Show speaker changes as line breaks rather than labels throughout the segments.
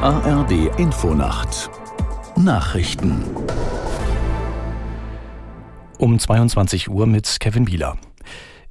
ARD Infonacht Nachrichten
um 22 Uhr mit Kevin Bieler.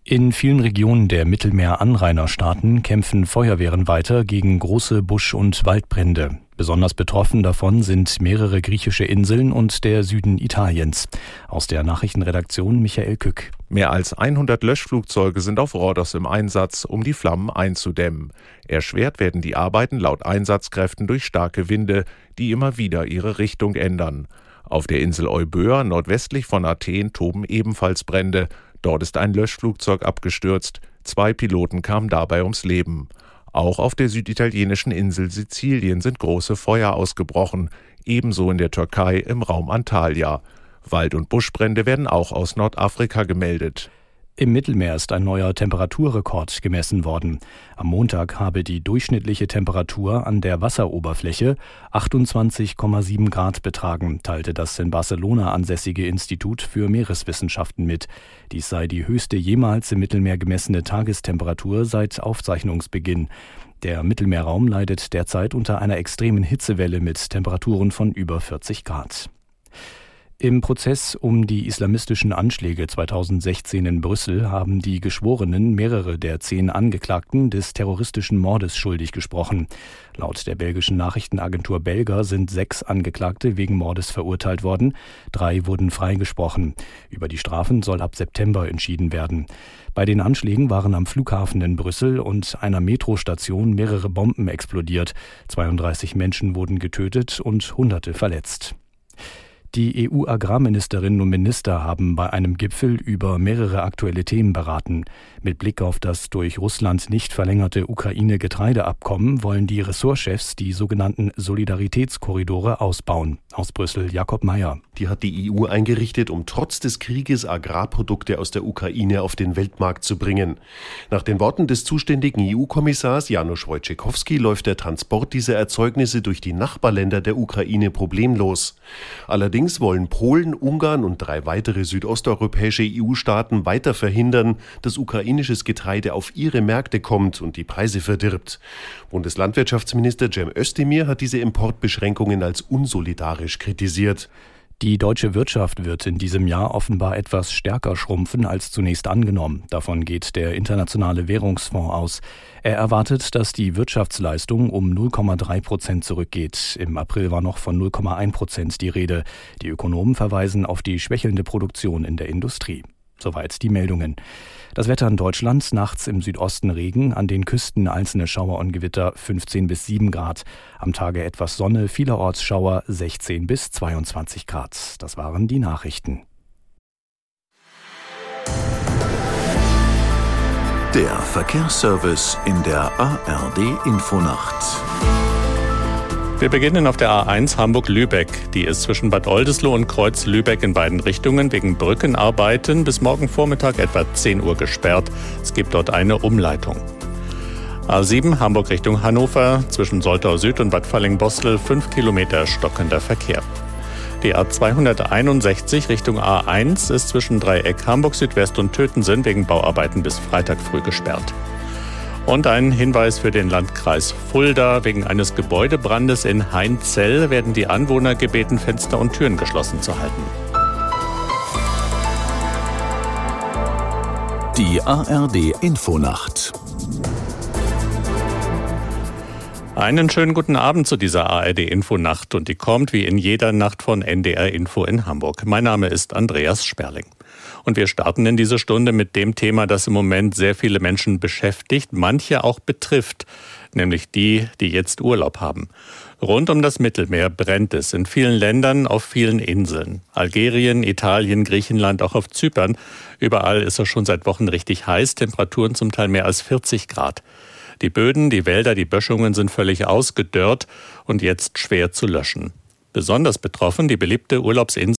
In vielen Regionen der Mittelmeer-Anrainerstaaten kämpfen Feuerwehren weiter gegen große Busch- und Waldbrände. Besonders betroffen davon sind mehrere griechische Inseln und der Süden Italiens. Aus der Nachrichtenredaktion Michael Kück.
Mehr als 100 Löschflugzeuge sind auf Rhodos im Einsatz, um die Flammen einzudämmen. Erschwert werden die Arbeiten laut Einsatzkräften durch starke Winde, die immer wieder ihre Richtung ändern. Auf der Insel Euböa nordwestlich von Athen toben ebenfalls Brände. Dort ist ein Löschflugzeug abgestürzt. Zwei Piloten kamen dabei ums Leben. Auch auf der süditalienischen Insel Sizilien sind große Feuer ausgebrochen, ebenso in der Türkei im Raum Antalya. Wald- und Buschbrände werden auch aus Nordafrika gemeldet.
Im Mittelmeer ist ein neuer Temperaturrekord gemessen worden. Am Montag habe die durchschnittliche Temperatur an der Wasseroberfläche 28,7 Grad betragen, teilte das in Barcelona ansässige Institut für Meereswissenschaften mit. Dies sei die höchste jemals im Mittelmeer gemessene Tagestemperatur seit Aufzeichnungsbeginn. Der Mittelmeerraum leidet derzeit unter einer extremen Hitzewelle mit Temperaturen von über 40 Grad. Im Prozess um die islamistischen Anschläge 2016 in Brüssel haben die Geschworenen mehrere der zehn Angeklagten des terroristischen Mordes schuldig gesprochen. Laut der belgischen Nachrichtenagentur Belga sind sechs Angeklagte wegen Mordes verurteilt worden. Drei wurden freigesprochen. Über die Strafen soll ab September entschieden werden. Bei den Anschlägen waren am Flughafen in Brüssel und einer Metrostation mehrere Bomben explodiert. 32 Menschen wurden getötet und Hunderte verletzt. Die EU-Agrarministerinnen und Minister haben bei einem Gipfel über mehrere aktuelle Themen beraten. Mit Blick auf das durch Russland nicht verlängerte Ukraine-Getreideabkommen wollen die Ressortchefs die sogenannten Solidaritätskorridore ausbauen. Aus Brüssel Jakob Mayer.
Die hat die EU eingerichtet, um trotz des Krieges Agrarprodukte aus der Ukraine auf den Weltmarkt zu bringen. Nach den Worten des zuständigen EU-Kommissars Janusz Wojciechowski läuft der Transport dieser Erzeugnisse durch die Nachbarländer der Ukraine problemlos. Allerdings wollen Polen, Ungarn und drei weitere südosteuropäische EU-Staaten weiter verhindern, dass ukrainisches Getreide auf ihre Märkte kommt und die Preise verdirbt. Bundeslandwirtschaftsminister Cem Özdemir hat diese Importbeschränkungen als unsolidarisch kritisiert.
Die deutsche Wirtschaft wird in diesem Jahr offenbar etwas stärker schrumpfen als zunächst angenommen. Davon geht der Internationale Währungsfonds aus. Er erwartet, dass die Wirtschaftsleistung um 0,3 Prozent zurückgeht. Im April war noch von 0,1 Prozent die Rede. Die Ökonomen verweisen auf die schwächelnde Produktion in der Industrie. Soweit die Meldungen. Das Wetter in Deutschland, nachts im Südosten Regen, an den Küsten einzelne Schauer und Gewitter 15 bis 7 Grad. Am Tage etwas Sonne, vielerorts Schauer 16 bis 22 Grad. Das waren die Nachrichten.
Der Verkehrsservice in der ARD Infonacht.
Wir beginnen auf der A1 Hamburg-Lübeck. Die ist zwischen Bad Oldesloe und Kreuz-Lübeck in beiden Richtungen wegen Brückenarbeiten bis morgen Vormittag etwa 10 Uhr gesperrt. Es gibt dort eine Umleitung. A7 Hamburg Richtung Hannover zwischen Soltau Süd und Bad Falling-Bostel 5 Kilometer stockender Verkehr. Die A261 Richtung A1 ist zwischen Dreieck Hamburg Südwest und Tötensen wegen Bauarbeiten bis Freitag früh gesperrt. Und ein Hinweis für den Landkreis Fulda. Wegen eines Gebäudebrandes in Heinzell werden die Anwohner gebeten, Fenster und Türen geschlossen zu halten.
Die ARD Infonacht
einen schönen guten Abend zu dieser ARD Infonacht und die kommt wie in jeder Nacht von NDR Info in Hamburg. Mein Name ist Andreas Sperling. Und wir starten in diese Stunde mit dem Thema, das im Moment sehr viele Menschen beschäftigt, manche auch betrifft, nämlich die, die jetzt Urlaub haben. Rund um das Mittelmeer brennt es in vielen Ländern, auf vielen Inseln. Algerien, Italien, Griechenland, auch auf Zypern. Überall ist es schon seit Wochen richtig heiß, Temperaturen zum Teil mehr als 40 Grad. Die Böden, die Wälder, die Böschungen sind völlig ausgedörrt und jetzt schwer zu löschen. Besonders betroffen die beliebte Urlaubsinsel